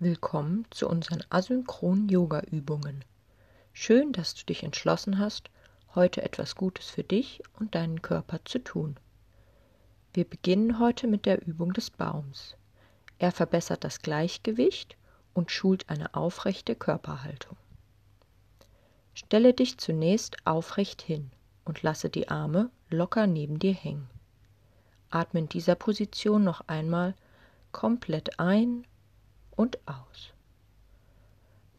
Willkommen zu unseren asynchronen Yoga-Übungen. Schön, dass du dich entschlossen hast, heute etwas Gutes für dich und deinen Körper zu tun. Wir beginnen heute mit der Übung des Baums. Er verbessert das Gleichgewicht und schult eine aufrechte Körperhaltung. Stelle dich zunächst aufrecht hin und lasse die Arme locker neben dir hängen. Atme in dieser Position noch einmal komplett ein und aus.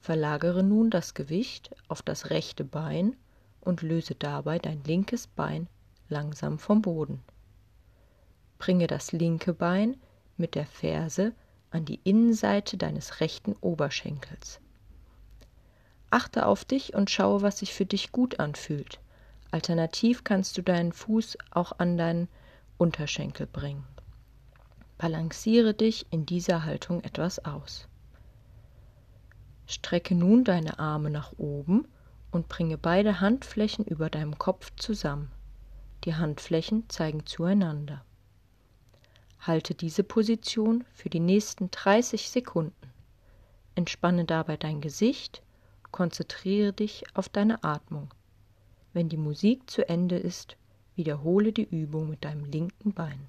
Verlagere nun das Gewicht auf das rechte Bein und löse dabei dein linkes Bein langsam vom Boden. Bringe das linke Bein mit der Ferse an die Innenseite deines rechten Oberschenkels. Achte auf dich und schaue, was sich für dich gut anfühlt. Alternativ kannst du deinen Fuß auch an deinen Unterschenkel bringen. Balanciere dich in dieser Haltung etwas aus. Strecke nun deine Arme nach oben und bringe beide Handflächen über deinem Kopf zusammen. Die Handflächen zeigen zueinander. Halte diese Position für die nächsten 30 Sekunden. Entspanne dabei dein Gesicht, konzentriere dich auf deine Atmung. Wenn die Musik zu Ende ist, wiederhole die Übung mit deinem linken Bein.